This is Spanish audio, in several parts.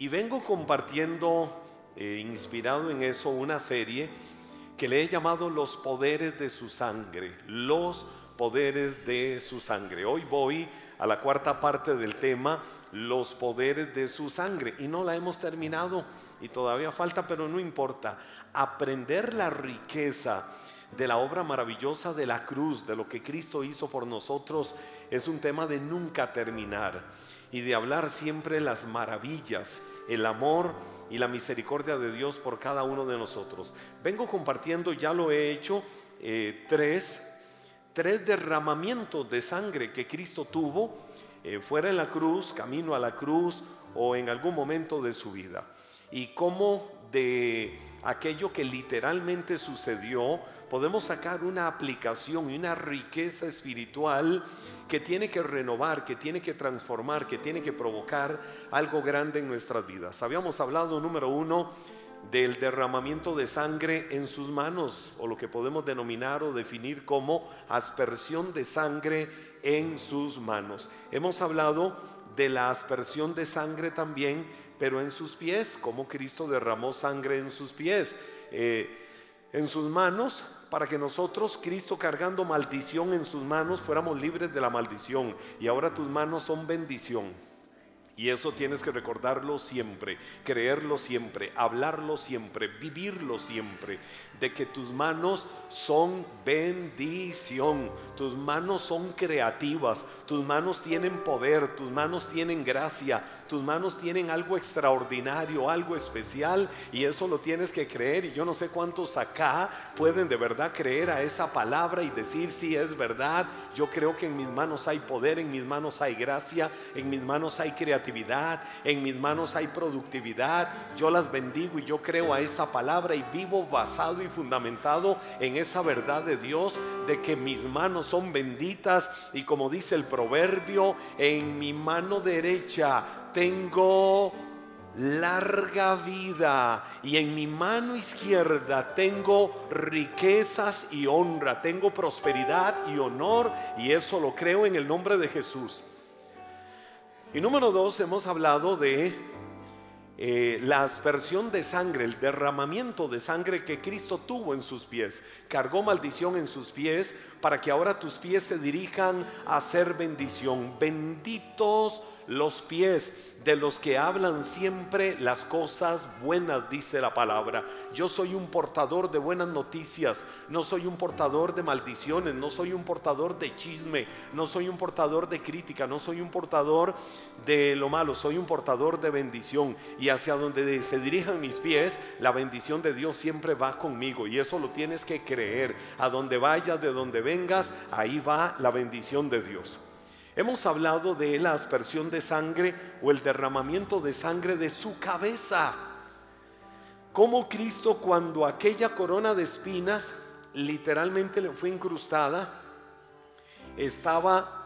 Y vengo compartiendo, eh, inspirado en eso, una serie que le he llamado Los poderes de su sangre. Los poderes de su sangre. Hoy voy a la cuarta parte del tema, los poderes de su sangre. Y no la hemos terminado y todavía falta, pero no importa. Aprender la riqueza de la obra maravillosa de la cruz, de lo que Cristo hizo por nosotros, es un tema de nunca terminar y de hablar siempre las maravillas, el amor y la misericordia de Dios por cada uno de nosotros. Vengo compartiendo, ya lo he hecho, eh, tres, tres derramamientos de sangre que Cristo tuvo eh, fuera en la cruz, camino a la cruz o en algún momento de su vida. Y cómo de aquello que literalmente sucedió, podemos sacar una aplicación y una riqueza espiritual que tiene que renovar, que tiene que transformar, que tiene que provocar algo grande en nuestras vidas. Habíamos hablado, número uno, del derramamiento de sangre en sus manos, o lo que podemos denominar o definir como aspersión de sangre en sus manos. Hemos hablado de la aspersión de sangre también, pero en sus pies, como Cristo derramó sangre en sus pies, eh, en sus manos, para que nosotros, Cristo cargando maldición en sus manos, fuéramos libres de la maldición. Y ahora tus manos son bendición. Y eso tienes que recordarlo siempre, creerlo siempre, hablarlo siempre, vivirlo siempre, de que tus manos son bendición, tus manos son creativas, tus manos tienen poder, tus manos tienen gracia, tus manos tienen algo extraordinario, algo especial, y eso lo tienes que creer. Y yo no sé cuántos acá pueden de verdad creer a esa palabra y decir si es verdad. Yo creo que en mis manos hay poder, en mis manos hay gracia, en mis manos hay creatividad en mis manos hay productividad. Yo las bendigo y yo creo a esa palabra y vivo basado y fundamentado en esa verdad de Dios de que mis manos son benditas y como dice el proverbio, en mi mano derecha tengo larga vida y en mi mano izquierda tengo riquezas y honra, tengo prosperidad y honor y eso lo creo en el nombre de Jesús. Y número dos, hemos hablado de eh, la aspersión de sangre, el derramamiento de sangre que Cristo tuvo en sus pies. Cargó maldición en sus pies para que ahora tus pies se dirijan a ser bendición. Benditos los pies de los que hablan siempre las cosas buenas, dice la palabra. Yo soy un portador de buenas noticias, no soy un portador de maldiciones, no soy un portador de chisme, no soy un portador de crítica, no soy un portador de lo malo, soy un portador de bendición. Y hacia donde se dirijan mis pies, la bendición de Dios siempre va conmigo. Y eso lo tienes que creer. A donde vayas, de donde vengas, ahí va la bendición de Dios. Hemos hablado de la aspersión de sangre o el derramamiento de sangre de su cabeza. Como Cristo cuando aquella corona de espinas literalmente le fue incrustada, estaba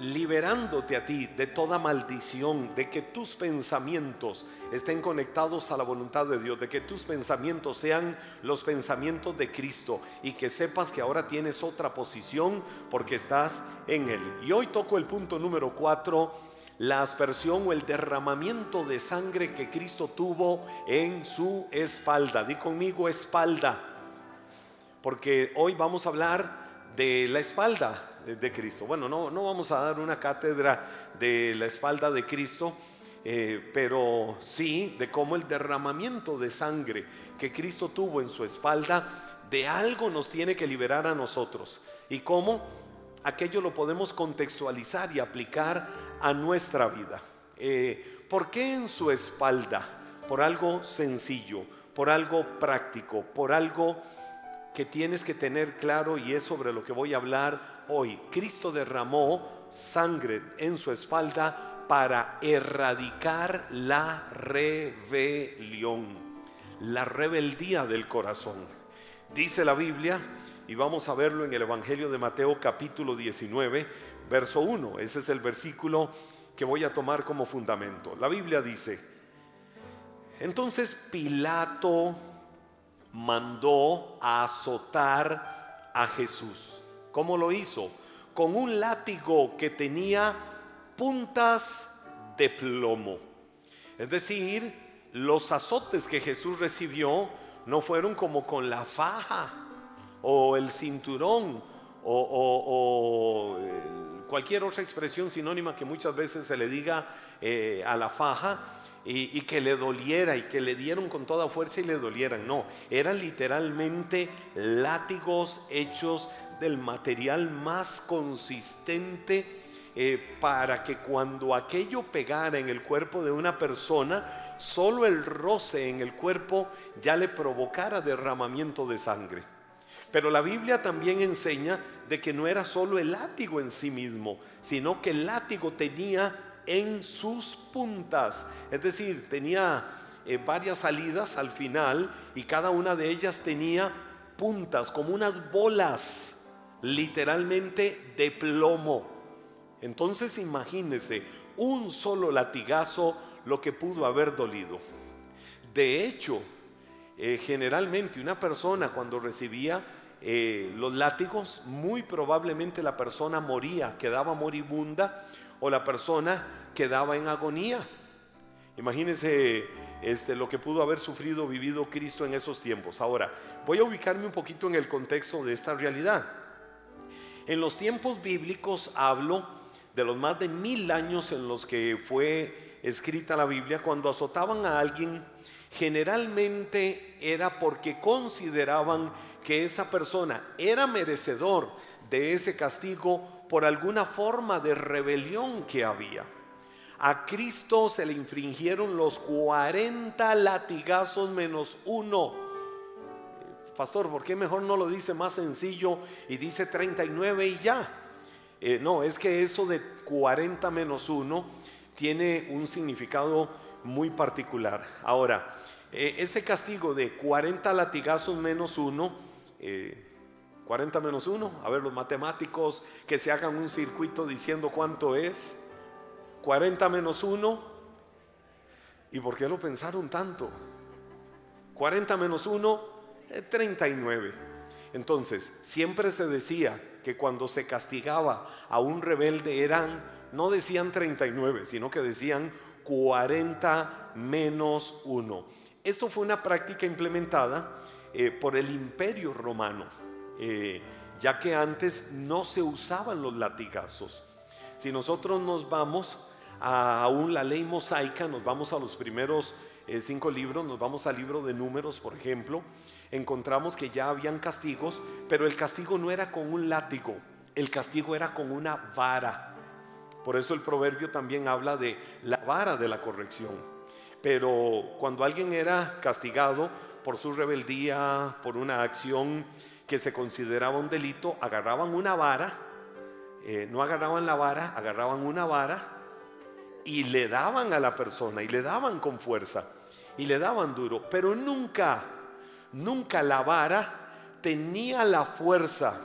liberándote a ti de toda maldición, de que tus pensamientos estén conectados a la voluntad de Dios, de que tus pensamientos sean los pensamientos de Cristo y que sepas que ahora tienes otra posición porque estás en Él. Y hoy toco el punto número cuatro, la aspersión o el derramamiento de sangre que Cristo tuvo en su espalda. Di conmigo espalda, porque hoy vamos a hablar de la espalda de Cristo. Bueno, no, no vamos a dar una cátedra de la espalda de Cristo, eh, pero sí de cómo el derramamiento de sangre que Cristo tuvo en su espalda de algo nos tiene que liberar a nosotros y cómo aquello lo podemos contextualizar y aplicar a nuestra vida. Eh, ¿Por qué en su espalda? Por algo sencillo, por algo práctico, por algo que tienes que tener claro y es sobre lo que voy a hablar hoy. Cristo derramó sangre en su espalda para erradicar la rebelión, la rebeldía del corazón. Dice la Biblia, y vamos a verlo en el Evangelio de Mateo capítulo 19, verso 1. Ese es el versículo que voy a tomar como fundamento. La Biblia dice, entonces Pilato mandó a azotar a Jesús ¿Cómo lo hizo? Con un látigo que tenía puntas de plomo. Es decir, los azotes que Jesús recibió no fueron como con la faja o el cinturón o, cualquier otra expresión sinónima que muchas veces se le diga eh, a la faja y, que le doliera y que le dieron con toda fuerza y le dolieran. No, eran literalmente látigos hechos del material más consistente eh, para que cuando aquello pegara en el cuerpo de una persona, solo el roce en el cuerpo ya le provocara derramamiento de sangre. Pero la Biblia también enseña de que no era solo el látigo en sí mismo, sino que el látigo tenía en sus puntas, es decir, tenía eh, varias salidas al final y cada una de ellas tenía puntas, como unas bolas, literalmente de plomo. Entonces imagínese un solo latigazo lo que pudo haber dolido. De hecho, eh, generalmente una persona cuando recibía eh, los látigos, muy probablemente la persona moría, quedaba moribunda o la persona quedaba en agonía. Imagínense este, lo que pudo haber sufrido, vivido Cristo en esos tiempos. Ahora, voy a ubicarme un poquito en el contexto de esta realidad. En los tiempos bíblicos hablo de los más de mil años en los que fue escrita la Biblia, cuando azotaban a alguien, generalmente era porque consideraban que esa persona era merecedor de ese castigo por alguna forma de rebelión que había. A Cristo se le infringieron los 40 latigazos menos uno. Pastor, ¿por qué mejor no lo dice más sencillo y dice 39 y ya? Eh, no, es que eso de 40 menos uno tiene un significado muy particular. Ahora, eh, ese castigo de 40 latigazos menos uno, 40 eh, menos 1, a ver los matemáticos que se hagan un circuito diciendo cuánto es. 40 menos 1. ¿Y por qué lo pensaron tanto? 40 menos 1, 39. Entonces, siempre se decía que cuando se castigaba a un rebelde eran, no decían 39, sino que decían 40 menos 1. Esto fue una práctica implementada eh, por el imperio romano, eh, ya que antes no se usaban los latigazos. Si nosotros nos vamos a aún la ley mosaica, nos vamos a los primeros eh, cinco libros, nos vamos al libro de números, por ejemplo, encontramos que ya habían castigos, pero el castigo no era con un látigo, el castigo era con una vara. Por eso el proverbio también habla de la vara de la corrección. Pero cuando alguien era castigado por su rebeldía, por una acción que se consideraba un delito, agarraban una vara, eh, no agarraban la vara, agarraban una vara y le daban a la persona y le daban con fuerza y le daban duro, pero nunca, nunca la vara tenía la fuerza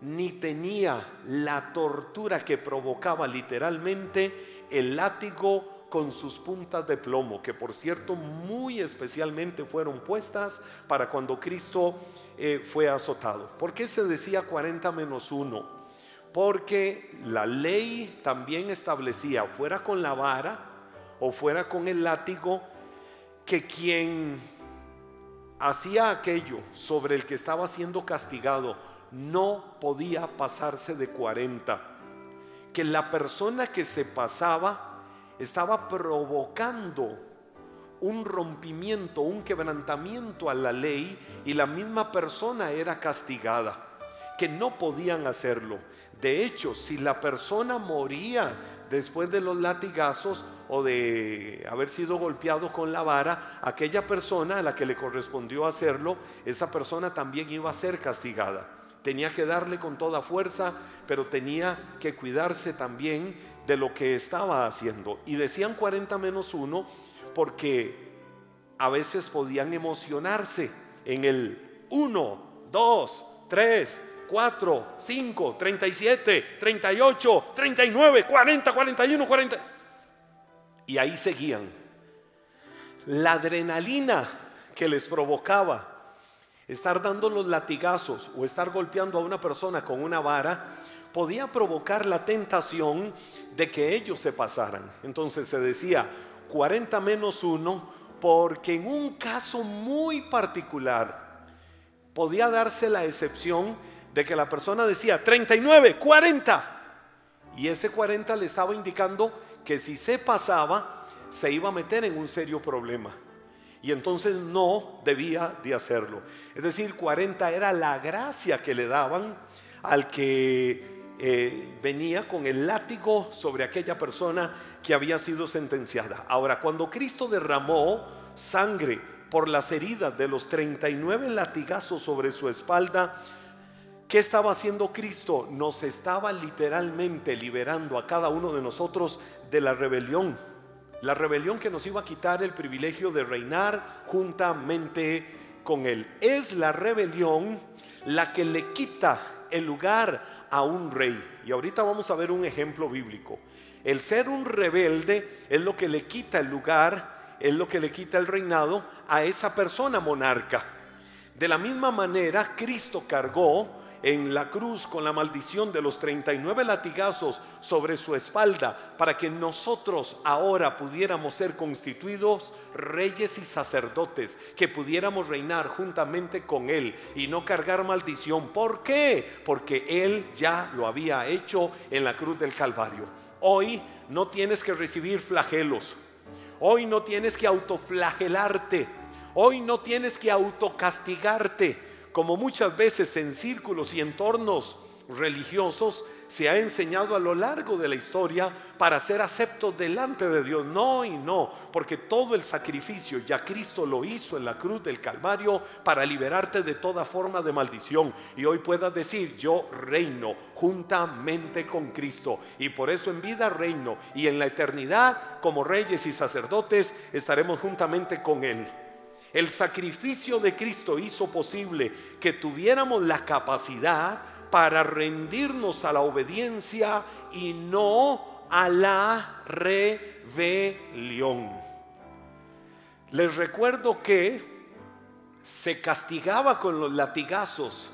ni tenía la tortura que provocaba literalmente el látigo con sus puntas de plomo, que por cierto muy especialmente fueron puestas para cuando Cristo eh, fue azotado. ¿Por qué se decía 40 menos 1? porque la ley también establecía, fuera con la vara o fuera con el látigo, que quien hacía aquello sobre el que estaba siendo castigado no podía pasarse de 40, que la persona que se pasaba estaba provocando un rompimiento, un quebrantamiento a la ley y la misma persona era castigada, que no podían hacerlo. De hecho, si la persona moría después de los latigazos o de haber sido golpeado con la vara, aquella persona a la que le correspondió hacerlo, esa persona también iba a ser castigada. Tenía que darle con toda fuerza, pero tenía que cuidarse también de lo que estaba haciendo. Y decían 40 menos 1 porque a veces podían emocionarse en el 1, 2, 3, 4, 5, 37, 38, 39, 40, 41, 40. Y ahí seguían. La adrenalina que les provocaba estar dando los latigazos o estar golpeando a una persona con una vara podía provocar la tentación de que ellos se pasaran. Entonces se decía 40 menos 1 porque en un caso muy particular podía darse la excepción de que la persona decía 39, 40. Y ese 40 le estaba indicando que si se pasaba, se iba a meter en un serio problema. Y entonces no debía de hacerlo. Es decir, 40 era la gracia que le daban al que eh, venía con el látigo sobre aquella persona que había sido sentenciada. Ahora, cuando Cristo derramó sangre por las heridas de los 39 latigazos sobre su espalda, ¿Qué estaba haciendo Cristo? Nos estaba literalmente liberando a cada uno de nosotros de la rebelión. La rebelión que nos iba a quitar el privilegio de reinar juntamente con Él. Es la rebelión la que le quita el lugar a un rey. Y ahorita vamos a ver un ejemplo bíblico. El ser un rebelde es lo que le quita el lugar, es lo que le quita el reinado a esa persona monarca. De la misma manera, Cristo cargó en la cruz con la maldición de los 39 latigazos sobre su espalda para que nosotros ahora pudiéramos ser constituidos reyes y sacerdotes, que pudiéramos reinar juntamente con Él y no cargar maldición. ¿Por qué? Porque Él ya lo había hecho en la cruz del Calvario. Hoy no tienes que recibir flagelos. Hoy no tienes que autoflagelarte. Hoy no tienes que autocastigarte como muchas veces en círculos y entornos religiosos se ha enseñado a lo largo de la historia para ser aceptos delante de Dios. No y no, porque todo el sacrificio ya Cristo lo hizo en la cruz del Calvario para liberarte de toda forma de maldición. Y hoy puedas decir, yo reino juntamente con Cristo. Y por eso en vida reino y en la eternidad como reyes y sacerdotes estaremos juntamente con Él. El sacrificio de Cristo hizo posible que tuviéramos la capacidad para rendirnos a la obediencia y no a la rebelión. Les recuerdo que se castigaba con los latigazos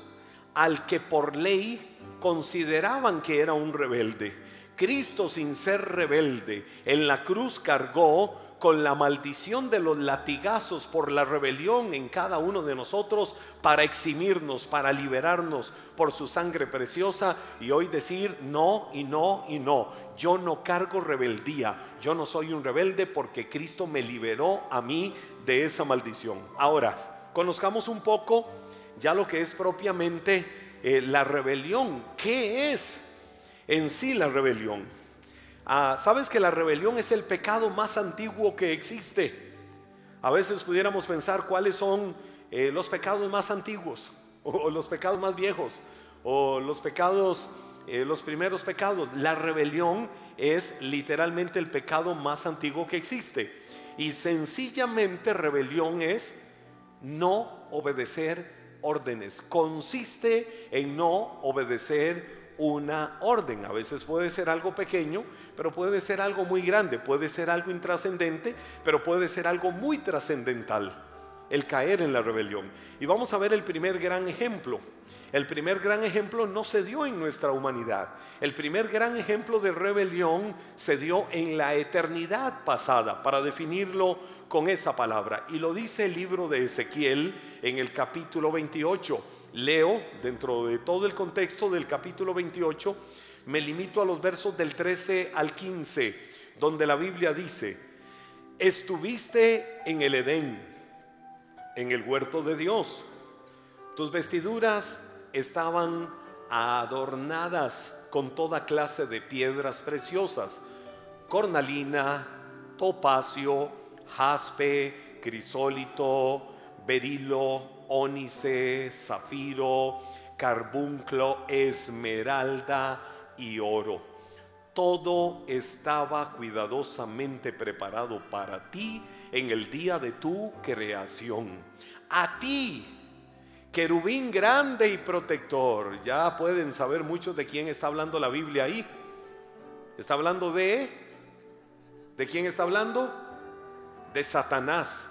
al que por ley consideraban que era un rebelde. Cristo sin ser rebelde en la cruz cargó con la maldición de los latigazos por la rebelión en cada uno de nosotros para eximirnos, para liberarnos por su sangre preciosa y hoy decir no y no y no. Yo no cargo rebeldía, yo no soy un rebelde porque Cristo me liberó a mí de esa maldición. Ahora, conozcamos un poco ya lo que es propiamente eh, la rebelión. ¿Qué es en sí la rebelión? Ah, Sabes que la rebelión es el pecado más antiguo que existe. A veces pudiéramos pensar cuáles son eh, los pecados más antiguos o, los pecados más viejos o los pecados, eh, los primeros pecados. La rebelión es literalmente el pecado más antiguo que existe. Y sencillamente rebelión es no obedecer órdenes. Consiste en no obedecer una orden. A veces puede ser algo pequeño, pero puede ser algo muy grande, puede ser algo intrascendente, pero puede ser algo muy trascendental, el caer en la rebelión. Y vamos a ver el primer gran ejemplo. El primer gran ejemplo no se dio en nuestra humanidad. El primer gran ejemplo de rebelión se dio en la eternidad pasada, para definirlo con esa palabra. Y lo dice el libro de Ezequiel en el capítulo 28. Leo dentro de todo el contexto del capítulo 28, me limito a los versos del 13 al 15, donde la Biblia dice, estuviste en el Edén, en el huerto de Dios. Tus vestiduras estaban adornadas con toda clase de piedras preciosas, cornalina, topacio, jaspe, crisólito, berilo, ónice, zafiro, carbunclo, esmeralda y oro. Todo estaba cuidadosamente preparado para ti en el día de tu creación. A ti, querubín grande y protector. Ya pueden saber muchos de quién está hablando la Biblia ahí. Está hablando de... ¿De quién está hablando? de Satanás.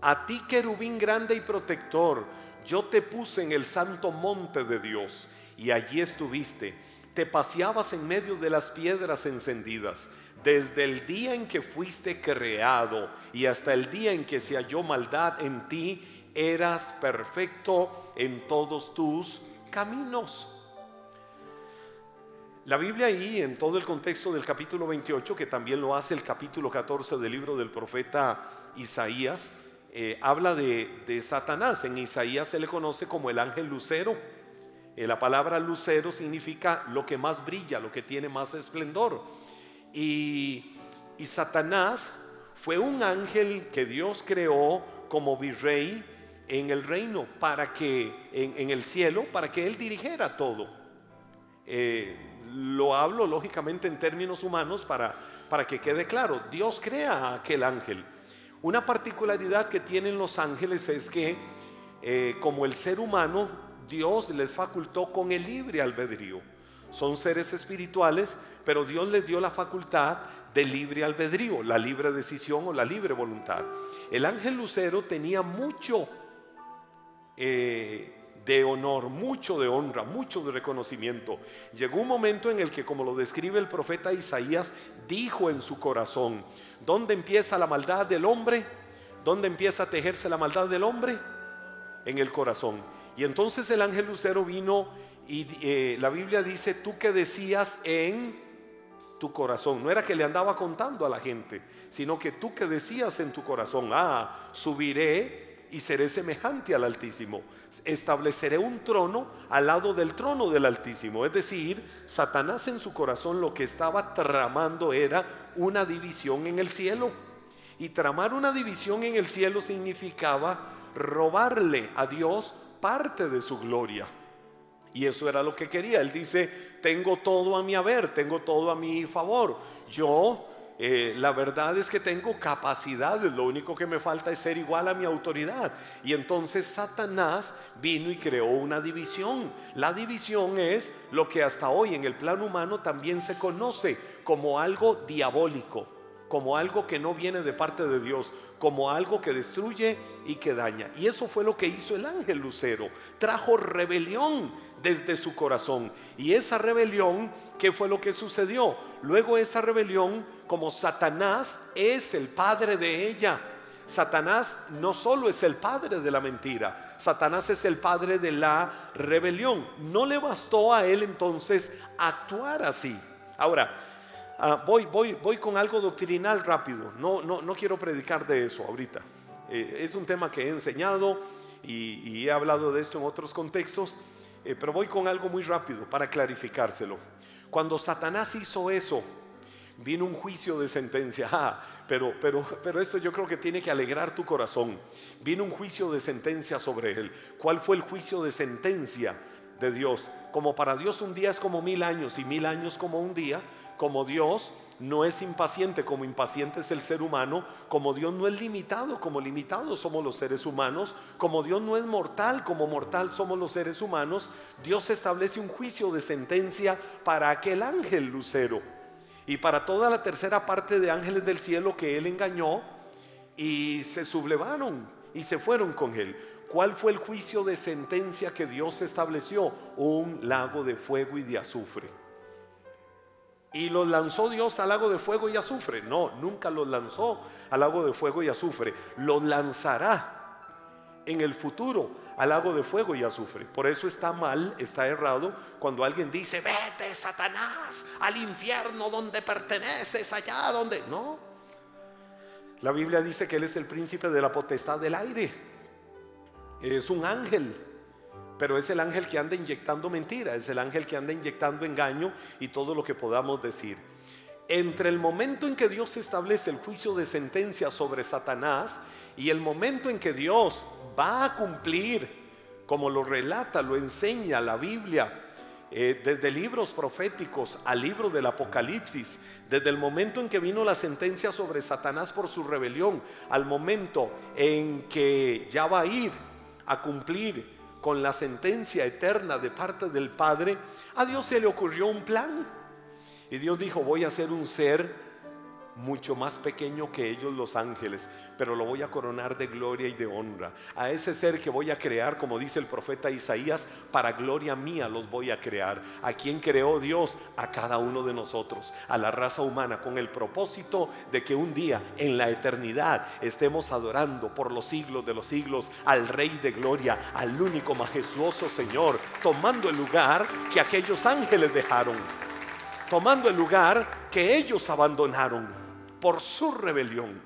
A ti, querubín grande y protector, yo te puse en el santo monte de Dios y allí estuviste. te paseabas en medio de las piedras encendidas. Desde el día en que fuiste creado y hasta el día en que se halló maldad en ti, eras perfecto en todos tus caminos. La Biblia ahí, en todo el contexto del capítulo 28, que también lo hace el capítulo 14 del libro del profeta Isaías, eh, habla de, Satanás. En Isaías se le conoce como el ángel lucero eh, la palabra lucero significa lo que más brilla, lo que tiene más esplendor. Y, Satanás fue un ángel que Dios creó como virrey en el reino, para que, en, el cielo, para que él dirigiera todo. Eh, lo hablo lógicamente en términos humanos para, para que quede claro. Dios crea a aquel ángel. Una particularidad que tienen los ángeles es que eh, como el ser humano Dios les facultó con el libre albedrío. Son seres espirituales, pero Dios les dio la facultad de libre albedrío, la libre decisión o la libre voluntad. El ángel lucero tenía mucho eh, de honor, mucho de honra, mucho de reconocimiento. Llegó un momento en el que, como lo describe el profeta Isaías, dijo en su corazón, ¿dónde empieza la maldad del hombre? ¿Dónde empieza a tejerse la maldad del hombre? En el corazón. Y entonces el ángel lucero vino y eh, la Biblia dice, tú que decías en tu corazón. No era que le andaba contando a la gente, sino que tú que decías en tu corazón, ah, subiré y seré semejante al Altísimo. Estableceré un trono al lado del trono del Altísimo. Es decir, Satanás en su corazón lo que estaba tramando era una división en el cielo. Y tramar una división en el cielo significaba robarle a Dios parte de su gloria. Y eso era lo que quería. Él dice, tengo todo a mi haber, tengo todo a mi favor. Yo, eh, la verdad es que tengo capacidades, lo único que me falta es ser igual a mi autoridad. Y entonces Satanás vino y creó una división. La división es lo que hasta hoy en el plano humano también se conoce como algo diabólico como algo que no viene de parte de Dios, como algo que destruye y que daña. Y eso fue lo que hizo el ángel Lucero. Trajo rebelión desde su corazón. Y esa rebelión, ¿qué fue lo que sucedió? Luego esa rebelión, como Satanás es el padre de ella. Satanás no solo es el padre de la mentira, Satanás es el padre de la rebelión. No le bastó a él entonces actuar así. Ahora, Ah, voy, voy, voy con algo doctrinal rápido. No, no, no quiero predicar de eso ahorita. Eh, es un tema que he enseñado y, he hablado de esto en otros contextos, eh, pero voy con algo muy rápido para clarificárselo. Cuando Satanás hizo eso, vino un juicio de sentencia. Ah, pero, pero, pero esto yo creo que tiene que alegrar tu corazón. Vino un juicio de sentencia sobre él. ¿Cuál fue el juicio de sentencia de Dios? Como para Dios un día es como mil años y mil años como un día como Dios no es impaciente, como impaciente es el ser humano, como Dios no es limitado, como limitados somos los seres humanos, como Dios no es mortal, como mortal somos los seres humanos, Dios establece un juicio de sentencia para aquel ángel lucero y para toda la tercera parte de ángeles del cielo que él engañó y se sublevaron y se fueron con él. ¿Cuál fue el juicio de sentencia que Dios estableció? Un lago de fuego y de azufre. Y los lanzó Dios al lago de fuego y azufre. No, nunca los lanzó al lago de fuego y azufre. Los lanzará en el futuro al lago de fuego y azufre. Por eso está mal, está errado cuando alguien dice, vete Satanás al infierno donde perteneces, allá donde... No. La Biblia dice que Él es el príncipe de la potestad del aire. Es un ángel pero es el ángel que anda inyectando mentira, es el ángel que anda inyectando engaño y todo lo que podamos decir. Entre el momento en que Dios establece el juicio de sentencia sobre Satanás y el momento en que Dios va a cumplir, como lo relata, lo enseña la Biblia, eh, desde libros proféticos al libro del Apocalipsis, desde el momento en que vino la sentencia sobre Satanás por su rebelión, al momento en que ya va a ir a cumplir con la sentencia eterna de parte del Padre, a Dios se le ocurrió un plan. Y Dios dijo, voy a ser un ser mucho más pequeño que ellos los ángeles, pero lo voy a coronar de gloria y de honra. A ese ser que voy a crear, como dice el profeta Isaías, para gloria mía los voy a crear. ¿A quien creó Dios? A cada uno de nosotros, a la raza humana, con el propósito de que un día en la eternidad estemos adorando por los siglos de los siglos al Rey de Gloria, al único majestuoso Señor, tomando el lugar que aquellos ángeles dejaron, tomando el lugar que ellos abandonaron por su rebelión.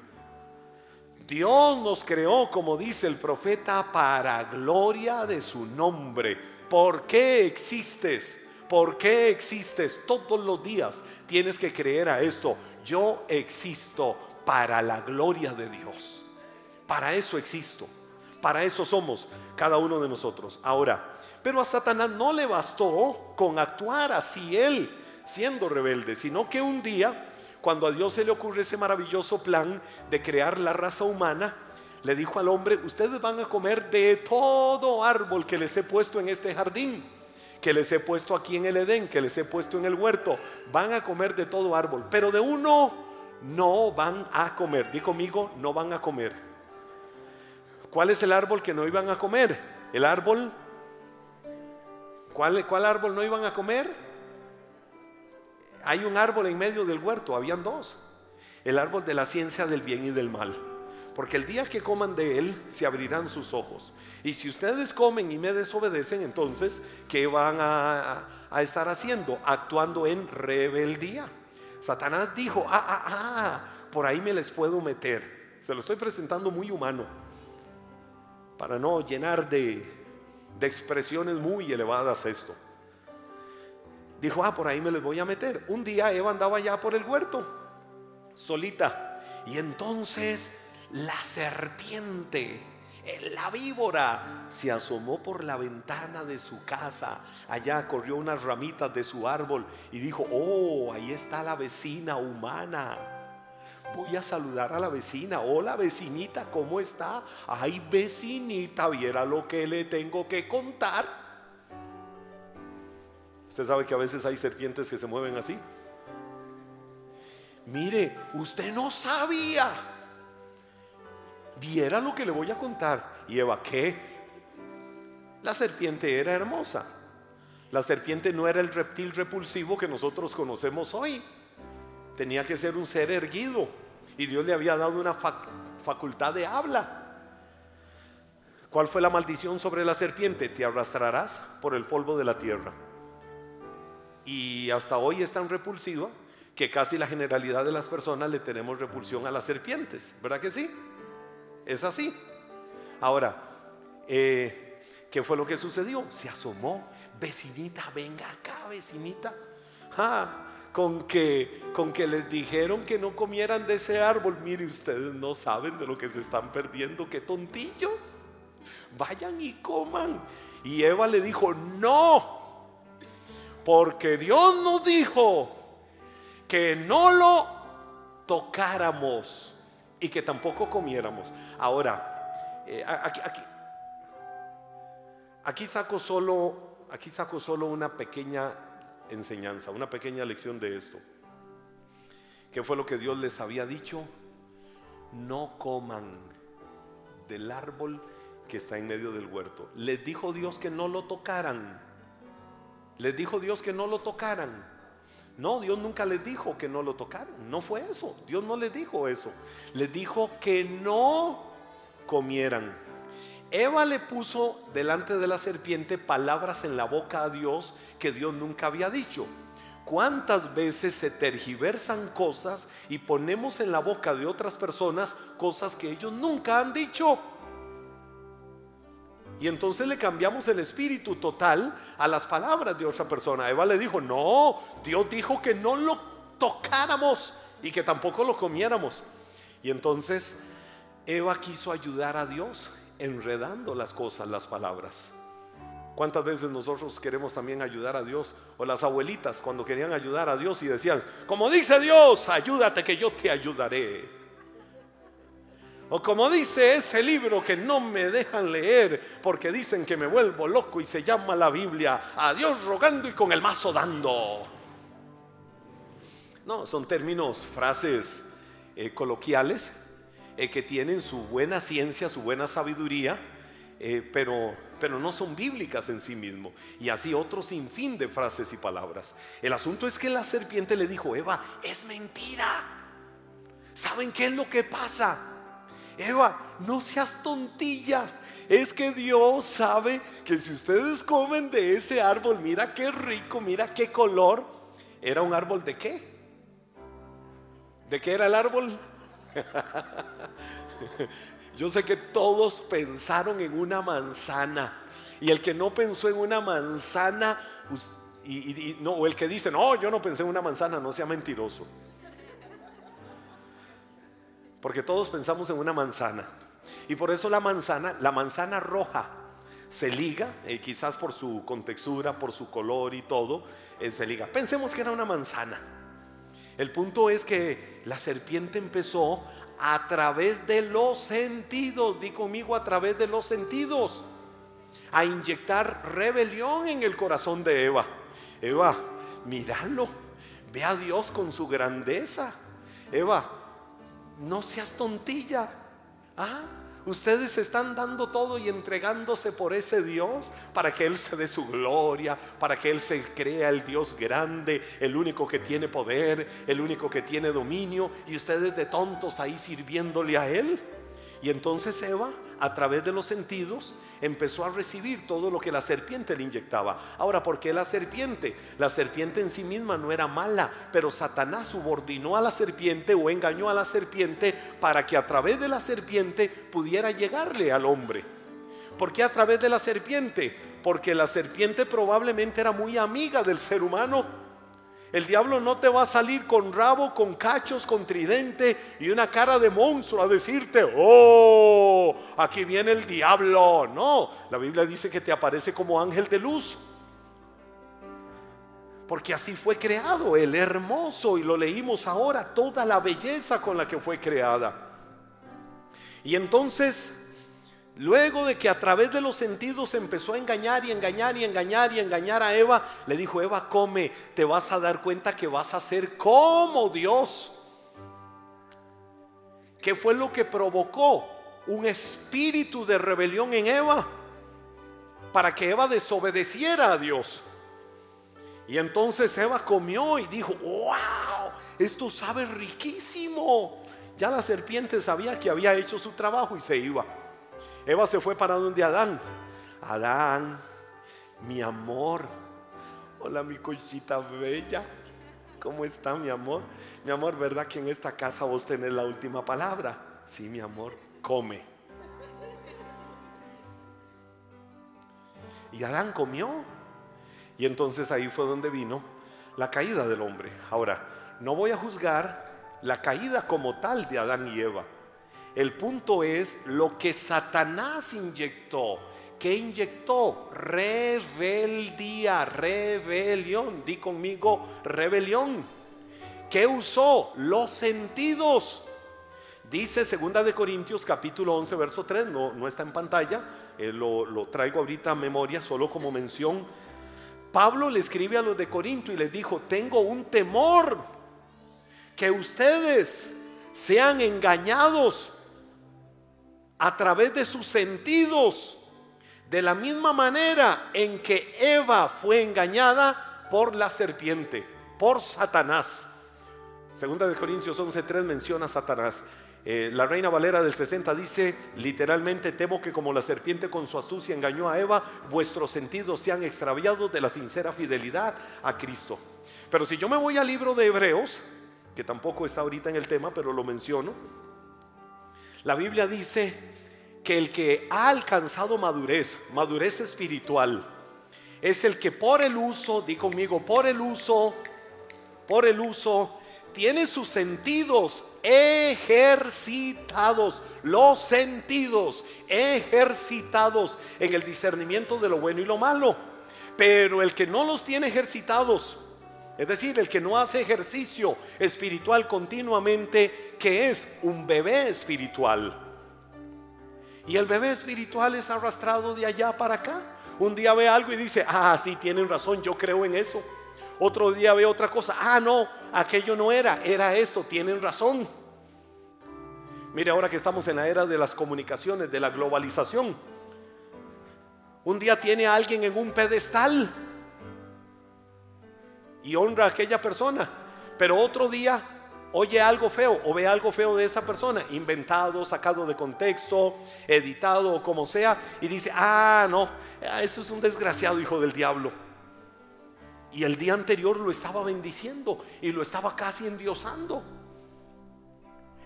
Dios nos creó, como dice el profeta, para gloria de su nombre. ¿Por qué existes? ¿Por qué existes? Todos los días tienes que creer a esto. Yo existo para la gloria de Dios. Para eso existo. Para eso somos cada uno de nosotros. Ahora, pero a Satanás no le bastó con actuar así él, siendo rebelde, sino que un día cuando a Dios se le ocurre ese maravilloso plan de crear la raza humana, le dijo al hombre, ustedes van a comer de todo árbol que les he puesto en este jardín, que les he puesto aquí en el Edén, que les he puesto en el huerto. Van a comer de todo árbol, pero de uno no van a comer. Di conmigo, no van a comer. ¿Cuál es el árbol que no iban a comer? El árbol. ¿Cuál, cuál árbol no iban a comer? Hay un árbol en medio del huerto, habían dos. El árbol de la ciencia del bien y del mal. Porque el día que coman de él, se abrirán sus ojos. Y si ustedes comen y me desobedecen, entonces, ¿qué van a, estar haciendo? Actuando en rebeldía. Satanás dijo, ah, ah, ah, por ahí me les puedo meter. Se lo estoy presentando muy humano. Para no llenar de, de expresiones muy elevadas esto dijo, ah, por ahí me les voy a meter. Un día Eva andaba ya por el huerto, solita. Y entonces la serpiente, la víbora, se asomó por la ventana de su casa. Allá corrió unas ramitas de su árbol y dijo, oh, ahí está la vecina humana. Voy a saludar a la vecina. Hola vecinita, ¿cómo está? Ay vecinita, viera lo que le tengo que contar. Usted sabe que a veces hay serpientes que se mueven así. Mire, usted no sabía. Viera lo que le voy a contar. Y Eva, ¿qué? La serpiente era hermosa. La serpiente no era el reptil repulsivo que nosotros conocemos hoy. Tenía que ser un ser erguido. Y Dios le había dado una facultad de habla. ¿Cuál fue la maldición sobre la serpiente? Te arrastrarás por el polvo de la tierra y hasta hoy es tan repulsiva que casi la generalidad de las personas le tenemos repulsión a las serpientes, ¿verdad que sí? Es así. Ahora, eh, ¿qué fue lo que sucedió? Se asomó, vecinita, venga acá, vecinita. con que, con que les dijeron que no comieran de ese árbol. Mire, ustedes no saben de lo que se están perdiendo, qué tontillos. Vayan y coman. Y Eva le dijo, no, porque Dios nos dijo que no lo tocáramos y que tampoco comiéramos. Ahora, eh, aquí, aquí, saco solo, aquí saco solo una pequeña enseñanza, una pequeña lección de esto. ¿Qué fue lo que Dios les había dicho? No coman del árbol que está en medio del huerto. Les dijo Dios que no lo tocaran. Les dijo Dios que no lo tocaran. No, Dios nunca les dijo que no lo tocaran. No fue eso. Dios no les dijo eso. Les dijo que no comieran. Eva le puso delante de la serpiente palabras en la boca a Dios que Dios nunca había dicho. ¿Cuántas veces se tergiversan cosas y ponemos en la boca de otras personas cosas que ellos nunca han dicho? Y entonces le cambiamos el espíritu total a las palabras de otra persona. Eva le dijo, no, Dios dijo que no lo tocáramos y que tampoco lo comiéramos. Y entonces Eva quiso ayudar a Dios enredando las cosas, las palabras. ¿Cuántas veces nosotros queremos también ayudar a Dios? O las abuelitas cuando querían ayudar a Dios y decían, como dice Dios, ayúdate que yo te ayudaré. O como dice ese libro que no me dejan leer porque dicen que me vuelvo loco y se llama la Biblia, a Dios rogando y con el mazo dando. No, son términos, frases eh, coloquiales eh, que tienen su buena ciencia, su buena sabiduría, eh, pero, pero no son bíblicas en sí mismo. Y así otro sinfín de frases y palabras. El asunto es que la serpiente le dijo, Eva, es mentira. ¿Saben qué es lo que pasa? Eva, no seas tontilla. Es que Dios sabe que si ustedes comen de ese árbol, mira qué rico, mira qué color. ¿Era un árbol de qué? ¿De qué era el árbol? Yo sé que todos pensaron en una manzana. Y el que no pensó en una manzana, y, no, o el que dice, no, yo no pensé en una manzana, no sea mentiroso. Porque todos pensamos en una manzana. Y por eso la manzana, la manzana roja, se liga, eh, quizás por su contextura, por su color y todo, eh, se liga. Pensemos que era una manzana. El punto es que la serpiente empezó a través de los sentidos, di conmigo a través de los sentidos, a inyectar rebelión en el corazón de Eva. Eva, míralo, ve a Dios con su grandeza. Eva, no seas tontilla. ¿Ah? Ustedes están dando todo y entregándose por ese Dios para que Él se dé su gloria, para que Él se crea el Dios grande, el único que tiene poder, el único que tiene dominio, y ustedes de tontos ahí sirviéndole a Él. Y entonces Eva, a través de los sentidos, empezó a recibir todo lo que la serpiente le inyectaba. Ahora, ¿por qué la serpiente? La serpiente en sí misma no era mala, pero Satanás subordinó a la serpiente o engañó a la serpiente para que a través de la serpiente pudiera llegarle al hombre. ¿Por qué a través de la serpiente? Porque la serpiente probablemente era muy amiga del ser humano. El diablo no te va a salir con rabo, con cachos, con tridente y una cara de monstruo a decirte, oh, aquí viene el diablo. No, la Biblia dice que te aparece como ángel de luz. Porque así fue creado, el hermoso, y lo leímos ahora, toda la belleza con la que fue creada. Y entonces Luego de que a través de los sentidos empezó a engañar y engañar y engañar y engañar a Eva, le dijo, Eva, come, te vas a dar cuenta que vas a ser como Dios. ¿Qué fue lo que provocó? Un espíritu de rebelión en Eva para que Eva desobedeciera a Dios. Y entonces Eva comió y dijo, wow, esto sabe riquísimo. Ya la serpiente sabía que había hecho su trabajo y se iba. Eva se fue para donde Adán. Adán, mi amor. Hola, mi cochita bella. ¿Cómo está, mi amor? Mi amor, ¿verdad que en esta casa vos tenés la última palabra? Sí, mi amor, come. Y Adán comió. Y entonces ahí fue donde vino la caída del hombre. Ahora, no voy a juzgar la caída como tal de Adán y Eva el punto es lo que Satanás inyectó. ¿Qué inyectó? Rebeldía, rebelión. Di conmigo, rebelión. ¿Qué usó? Los sentidos. Dice segunda de Corintios capítulo 11 verso 3, no, no está en pantalla, eh, lo, lo traigo ahorita a memoria solo como mención. Pablo le escribe a los de Corinto y les dijo, tengo un temor que ustedes sean engañados a través de sus sentidos, de la misma manera en que Eva fue engañada por la serpiente, por Satanás. Segunda de Corintios 11:3 menciona a Satanás. Eh, la Reina Valera del 60 dice literalmente, temo que como la serpiente con su astucia engañó a Eva, vuestros sentidos se han extraviado de la sincera fidelidad a Cristo. Pero si yo me voy al libro de Hebreos, que tampoco está ahorita en el tema, pero lo menciono, la Biblia dice que el que ha alcanzado madurez, madurez espiritual, es el que por el uso, di conmigo, por el uso, por el uso, tiene sus sentidos ejercitados, los sentidos ejercitados en el discernimiento de lo bueno y lo malo. Pero el que no los tiene ejercitados, es decir, el que no hace ejercicio espiritual continuamente, que es un bebé espiritual. Y el bebé espiritual es arrastrado de allá para acá. Un día ve algo y dice, ah, sí, tienen razón, yo creo en eso. Otro día ve otra cosa, ah, no, aquello no era, era esto, tienen razón. Mire, ahora que estamos en la era de las comunicaciones, de la globalización, un día tiene a alguien en un pedestal y honra a aquella persona, pero otro día oye algo feo o ve algo feo de esa persona, inventado, sacado de contexto, editado o como sea, y dice, ah, no, eso es un desgraciado hijo del diablo. Y el día anterior lo estaba bendiciendo y lo estaba casi endiosando.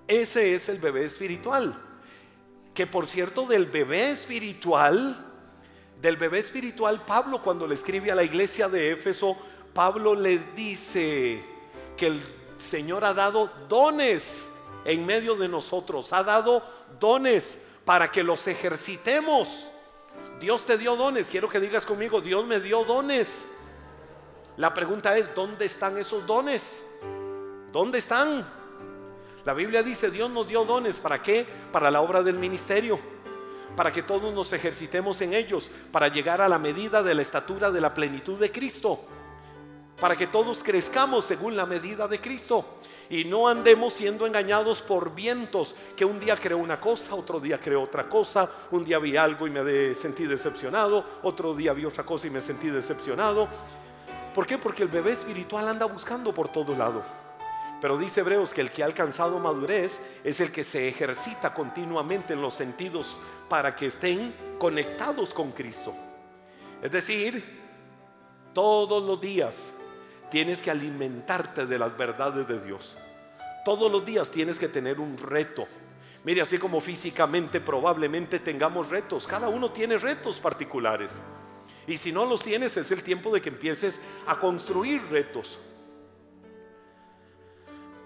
Ese es el bebé espiritual. Que por cierto, del bebé espiritual, del bebé espiritual, Pablo cuando le escribe a la iglesia de Éfeso, Pablo les dice que el Señor ha dado dones en medio de nosotros, ha dado dones para que los ejercitemos. Dios te dio dones, quiero que digas conmigo, Dios me dio dones. La pregunta es, ¿dónde están esos dones? ¿Dónde están? La Biblia dice, Dios nos dio dones, ¿para qué? Para la obra del ministerio, para que todos nos ejercitemos en ellos, para llegar a la medida de la estatura de la plenitud de Cristo, para que todos crezcamos según la medida de Cristo y no andemos siendo engañados por vientos, que un día creo una cosa, otro día creo otra cosa, un día vi algo y me sentí decepcionado, otro día vi otra cosa y me sentí decepcionado. ¿Por qué? Porque el bebé espiritual anda buscando por todo lado. Pero dice Hebreos que el que ha alcanzado madurez es el que se ejercita continuamente en los sentidos para que estén conectados con Cristo. Es decir, todos los días tienes que alimentarte de las verdades de Dios. Todos los días tienes que tener un reto. Mire, así como físicamente probablemente tengamos retos, cada uno tiene retos particulares. Y si no los tienes, es el tiempo de que empieces a construir retos.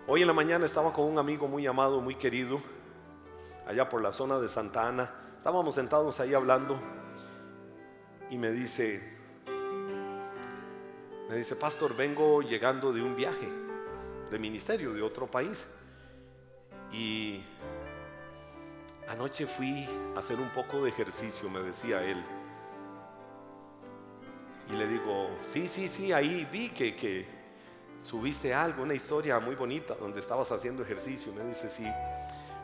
Hoy en la mañana estaba con un amigo muy amado, muy querido, allá por la zona de Santa Ana. Estábamos sentados ahí hablando y me dice, me dice, pastor, vengo llegando de un viaje de ministerio de otro país. Y anoche fui a hacer un poco de ejercicio, me decía él. Y le digo, sí, sí, sí, ahí vi que, que subiste algo, una historia muy bonita donde estabas haciendo ejercicio. Me dice, sí.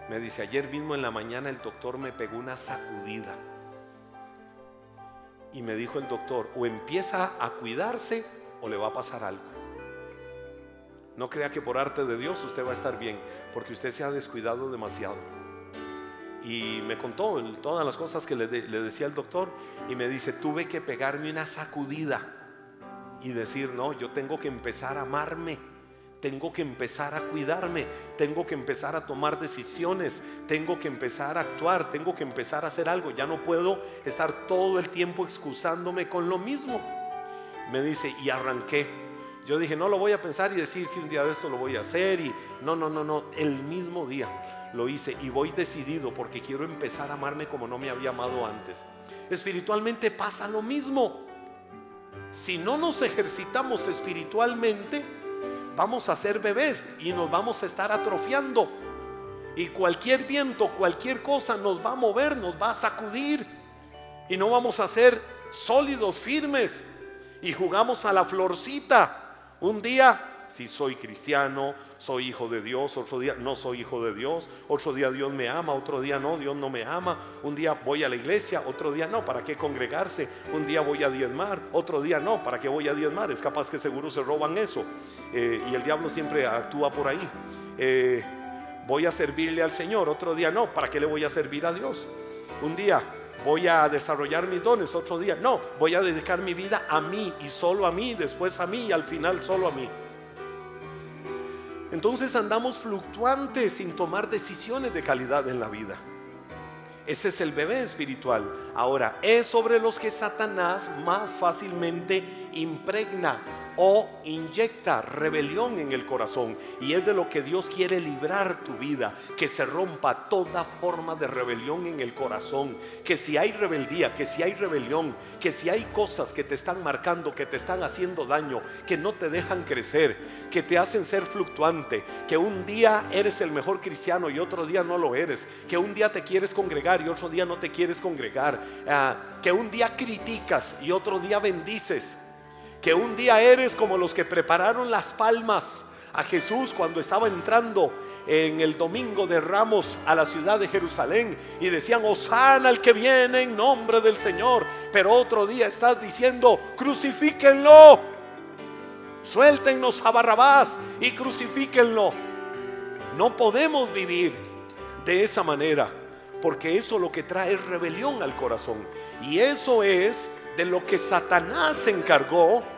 Me dice, ayer mismo en la mañana el doctor me pegó una sacudida. Y me dijo el doctor, o empieza a cuidarse o le va a pasar algo. No crea que por arte de Dios usted va a estar bien, porque usted se ha descuidado demasiado. Y me contó todas las cosas que le, le decía el doctor y me dice, tuve que pegarme una sacudida y decir, no, yo tengo que empezar a amarme. Tengo que empezar a cuidarme, tengo que empezar a tomar decisiones, tengo que empezar a actuar, tengo que empezar a hacer algo. Ya no puedo estar todo el tiempo excusándome con lo mismo. Me dice, y arranqué. Yo dije, no lo voy a pensar y decir si un día de esto lo voy a hacer. Y no, no, no, no. El mismo día lo hice y voy decidido porque quiero empezar a amarme como no me había amado antes. Espiritualmente pasa lo mismo si no nos ejercitamos espiritualmente, vamos a ser bebés y nos vamos a estar atrofiando. Y cualquier viento, cualquier cosa nos va a mover, nos va a sacudir. Y no vamos a ser sólidos, firmes. Y jugamos a la florcita. Un día si soy cristiano, soy hijo de Dios, otro día no soy hijo de Dios, otro día Dios me ama, otro día no, Dios no me ama, un día voy a la iglesia, otro día no, ¿para qué congregarse? Un día voy a diezmar, otro día no, ¿para qué voy a diezmar? Es capaz que seguro se roban eso eh, y el diablo siempre actúa por ahí. Eh, voy a servirle al Señor, otro día no, ¿para qué le voy a servir a Dios? Un día voy a desarrollar mis dones, otro día no, voy a dedicar mi vida a mí y solo a mí, después a mí y al final solo a mí. Entonces andamos fluctuantes sin tomar decisiones de calidad en la vida. Ese es el bebé espiritual. Ahora, es sobre los que Satanás más fácilmente impregna o inyecta rebelión en el corazón. Y es de lo que Dios quiere librar tu vida, que se rompa toda forma de rebelión en el corazón. Que si hay rebeldía, que si hay rebelión, que si hay cosas que te están marcando, que te están haciendo daño, que no te dejan crecer, que te hacen ser fluctuante, que un día eres el mejor cristiano y otro día no lo eres, que un día te quieres congregar y otro día no te quieres congregar, ah, que un día criticas y otro día bendices que un día eres como los que prepararon las palmas a Jesús cuando estaba entrando en el domingo de Ramos a la ciudad de Jerusalén y decían, Osana al que viene en nombre del Señor. Pero otro día estás diciendo, crucifíquenlo. Suéltennos a Barrabás y crucifíquenlo. No podemos vivir de esa manera, porque eso lo que trae es rebelión al corazón. Y eso es de lo que Satanás se encargó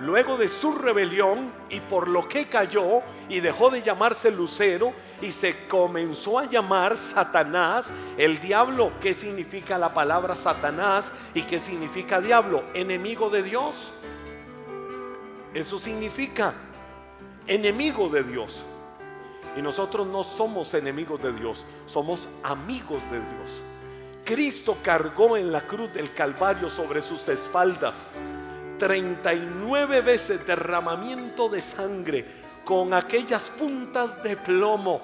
luego de su rebelión y por lo que cayó y dejó de llamarse Lucero y se comenzó a llamar Satanás, el diablo. ¿Qué significa la palabra Satanás y qué significa diablo? Enemigo de Dios. Eso significa enemigo de Dios. Y nosotros no somos enemigos de Dios, somos amigos de Dios. Cristo cargó en la cruz del Calvario sobre sus espaldas 39 veces derramamiento de sangre con aquellas puntas de plomo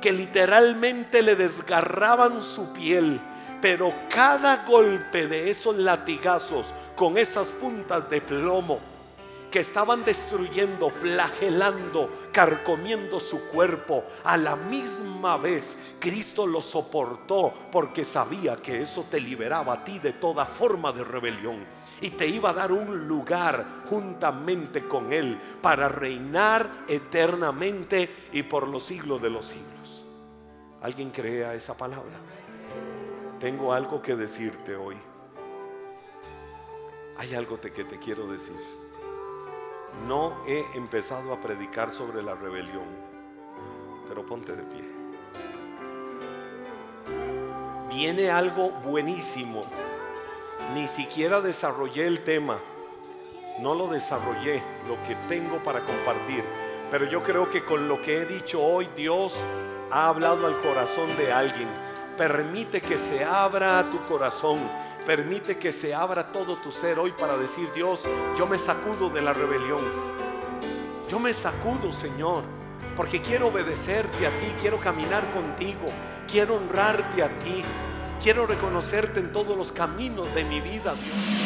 que literalmente le desgarraban su piel. Pero cada golpe de esos latigazos con esas puntas de plomo que estaban destruyendo, flagelando, carcomiendo su cuerpo. A la misma vez, Cristo lo soportó porque sabía que eso te liberaba a ti de toda forma de rebelión y te iba a dar un lugar juntamente con Él para reinar eternamente y por los siglos de los siglos. ¿Alguien crea esa palabra? Tengo algo que decirte hoy. Hay algo que te quiero decir no he empezado a predicar sobre la rebelión, pero ponte de pie. Viene algo buenísimo. Ni siquiera desarrollé el tema. No lo desarrollé, lo que tengo para compartir. Pero yo creo que con lo que he dicho hoy, Dios ha hablado al corazón de alguien. Permite que se abra tu corazón Permite que se abra todo tu ser hoy para decir, Dios, yo me sacudo de la rebelión. Yo me sacudo, Señor, porque quiero obedecerte a ti, quiero caminar contigo, quiero honrarte a ti, quiero reconocerte en todos los caminos de mi vida, Dios.